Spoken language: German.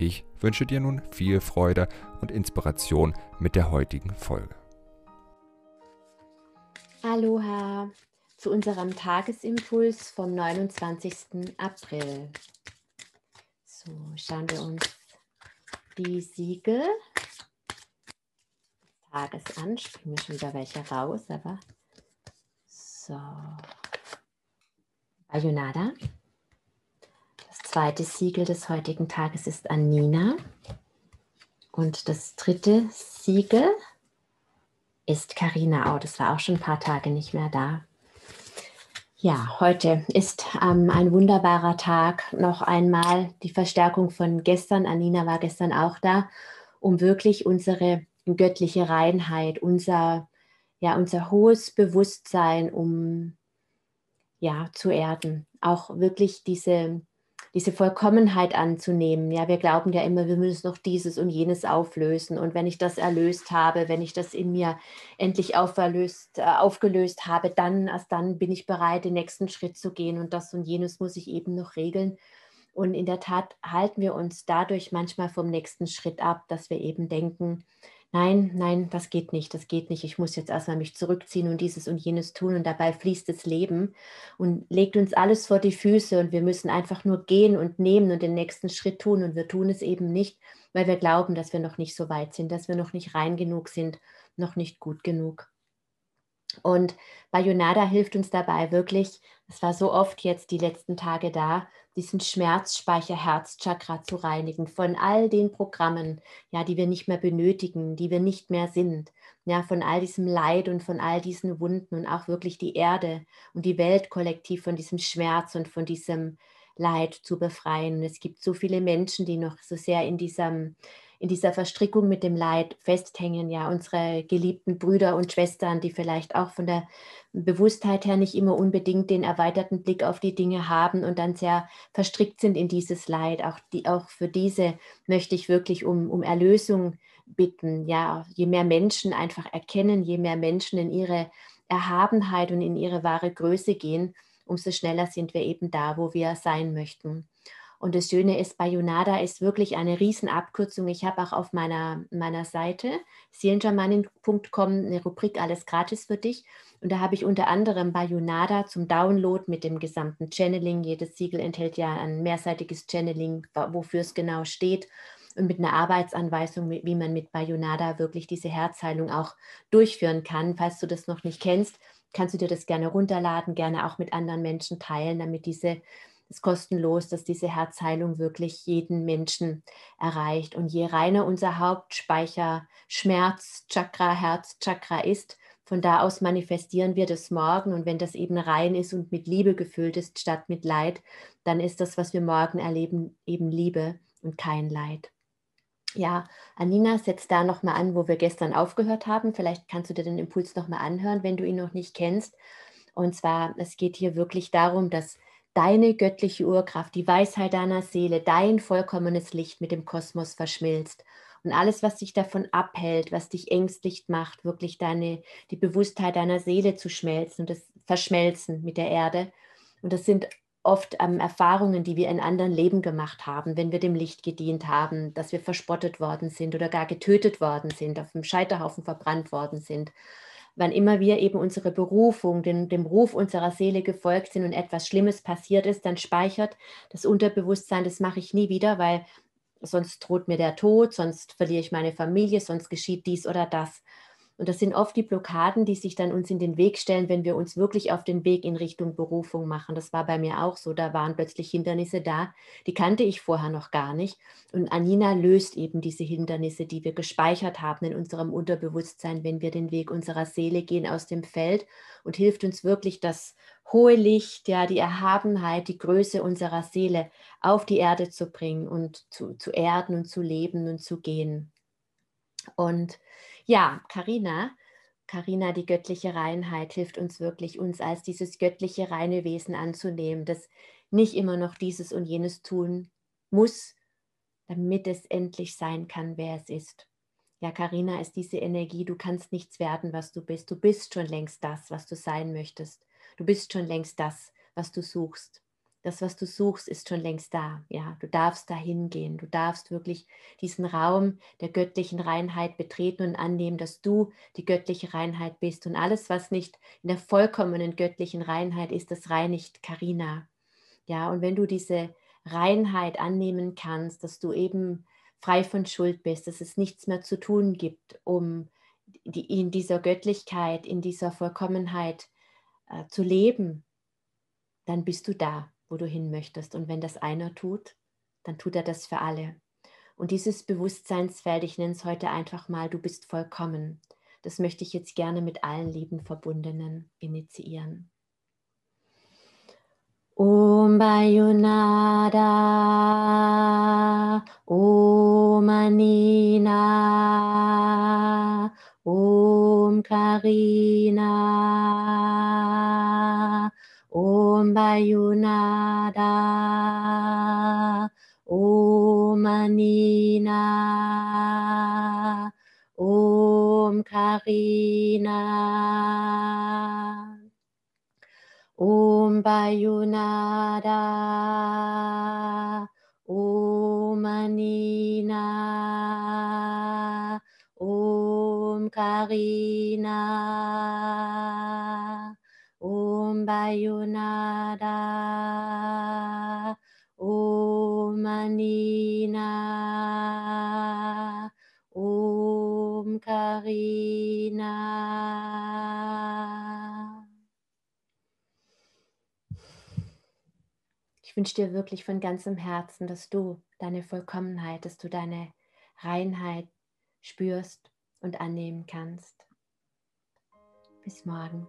Ich wünsche dir nun viel Freude und Inspiration mit der heutigen Folge. Aloha zu unserem Tagesimpuls vom 29. April. So, schauen wir uns die Siegel des Tages an. Springen wir schon wieder welche raus, aber so. Bayonada. Das zweite Siegel des heutigen Tages ist Anina. Und das dritte Siegel ist Karina. Oh, das war auch schon ein paar Tage nicht mehr da. Ja, heute ist ähm, ein wunderbarer Tag. Noch einmal die Verstärkung von gestern. Anina war gestern auch da, um wirklich unsere göttliche Reinheit, unser, ja, unser hohes Bewusstsein, um ja, zu erden. Auch wirklich diese, diese Vollkommenheit anzunehmen. Ja, wir glauben ja immer, wir müssen noch dieses und jenes auflösen. Und wenn ich das erlöst habe, wenn ich das in mir endlich auferlöst, äh, aufgelöst habe, dann, erst dann bin ich bereit, den nächsten Schritt zu gehen. Und das und jenes muss ich eben noch regeln. Und in der Tat halten wir uns dadurch manchmal vom nächsten Schritt ab, dass wir eben denken, nein, nein, das geht nicht, das geht nicht. Ich muss jetzt erstmal mich zurückziehen und dieses und jenes tun und dabei fließt das Leben und legt uns alles vor die Füße und wir müssen einfach nur gehen und nehmen und den nächsten Schritt tun und wir tun es eben nicht, weil wir glauben, dass wir noch nicht so weit sind, dass wir noch nicht rein genug sind, noch nicht gut genug. Und Bayonada hilft uns dabei wirklich, es war so oft jetzt die letzten Tage da, diesen Schmerzspeicher Herzchakra zu reinigen von all den Programmen, ja, die wir nicht mehr benötigen, die wir nicht mehr sind, ja, von all diesem Leid und von all diesen Wunden und auch wirklich die Erde und die Welt kollektiv von diesem Schmerz und von diesem Leid zu befreien. Und es gibt so viele Menschen, die noch so sehr in diesem in dieser Verstrickung mit dem Leid festhängen, ja, unsere geliebten Brüder und Schwestern, die vielleicht auch von der Bewusstheit her nicht immer unbedingt den erweiterten Blick auf die Dinge haben und dann sehr verstrickt sind in dieses Leid. Auch, die, auch für diese möchte ich wirklich um, um Erlösung bitten. Ja, je mehr Menschen einfach erkennen, je mehr Menschen in ihre Erhabenheit und in ihre wahre Größe gehen, umso schneller sind wir eben da, wo wir sein möchten. Und das Schöne ist, Bayonada ist wirklich eine Riesenabkürzung. Ich habe auch auf meiner, meiner Seite seelenschamanin.com eine Rubrik Alles gratis für dich. Und da habe ich unter anderem Bayonada zum Download mit dem gesamten Channeling. Jedes Siegel enthält ja ein mehrseitiges Channeling, wofür es genau steht. Und mit einer Arbeitsanweisung, wie man mit Bayonada wirklich diese Herzheilung auch durchführen kann. Falls du das noch nicht kennst, kannst du dir das gerne runterladen, gerne auch mit anderen Menschen teilen, damit diese ist kostenlos, dass diese Herzheilung wirklich jeden Menschen erreicht. Und je reiner unser Hauptspeicher Schmerz, Chakra, Herzchakra ist, von da aus manifestieren wir das morgen. Und wenn das eben rein ist und mit Liebe gefüllt ist, statt mit Leid, dann ist das, was wir morgen erleben, eben Liebe und kein Leid. Ja, Anina setzt da nochmal an, wo wir gestern aufgehört haben. Vielleicht kannst du dir den Impuls nochmal anhören, wenn du ihn noch nicht kennst. Und zwar, es geht hier wirklich darum, dass deine göttliche Urkraft, die Weisheit deiner Seele, dein vollkommenes Licht mit dem Kosmos verschmilzt. Und alles, was dich davon abhält, was dich ängstlich macht, wirklich deine, die Bewusstheit deiner Seele zu schmelzen und das Verschmelzen mit der Erde. Und das sind oft ähm, Erfahrungen, die wir in anderen Leben gemacht haben, wenn wir dem Licht gedient haben, dass wir verspottet worden sind oder gar getötet worden sind, auf dem Scheiterhaufen verbrannt worden sind wann immer wir eben unsere Berufung, den, dem Ruf unserer Seele gefolgt sind und etwas Schlimmes passiert ist, dann speichert das Unterbewusstsein, das mache ich nie wieder, weil sonst droht mir der Tod, sonst verliere ich meine Familie, sonst geschieht dies oder das. Und das sind oft die Blockaden, die sich dann uns in den Weg stellen, wenn wir uns wirklich auf den Weg in Richtung Berufung machen. Das war bei mir auch so. Da waren plötzlich Hindernisse da, die kannte ich vorher noch gar nicht. Und Anina löst eben diese Hindernisse, die wir gespeichert haben in unserem Unterbewusstsein, wenn wir den Weg unserer Seele gehen aus dem Feld und hilft uns wirklich, das hohe Licht, ja, die Erhabenheit, die Größe unserer Seele auf die Erde zu bringen und zu, zu erden und zu leben und zu gehen. Und ja, Karina, Karina, die göttliche Reinheit hilft uns wirklich, uns als dieses göttliche reine Wesen anzunehmen, das nicht immer noch dieses und jenes tun muss, damit es endlich sein kann, wer es ist. Ja, Karina ist diese Energie, du kannst nichts werden, was du bist. Du bist schon längst das, was du sein möchtest. Du bist schon längst das, was du suchst. Das, was du suchst, ist schon längst da. Ja, du darfst dahin gehen. Du darfst wirklich diesen Raum der göttlichen Reinheit betreten und annehmen, dass du die göttliche Reinheit bist. Und alles, was nicht in der vollkommenen göttlichen Reinheit ist, das reinigt Karina. Ja, und wenn du diese Reinheit annehmen kannst, dass du eben frei von Schuld bist, dass es nichts mehr zu tun gibt, um die, in dieser Göttlichkeit, in dieser Vollkommenheit äh, zu leben, dann bist du da, wo du hin möchtest. Und wenn das einer tut, dann tut er das für alle. Und dieses Bewusstseinsfeld, ich nenne es heute einfach mal, du bist vollkommen. Das möchte ich jetzt gerne mit allen lieben Verbundenen initiieren. Om Bayunada, Om Anina, Om Karina, Om Bayunada, Om Anina, Om Karina. Om Bayunada, Om Anina, Om Karina, Om Bayunada, Om Anina, Om Karina. wünsche dir wirklich von ganzem Herzen, dass du deine Vollkommenheit, dass du deine Reinheit spürst und annehmen kannst. Bis morgen.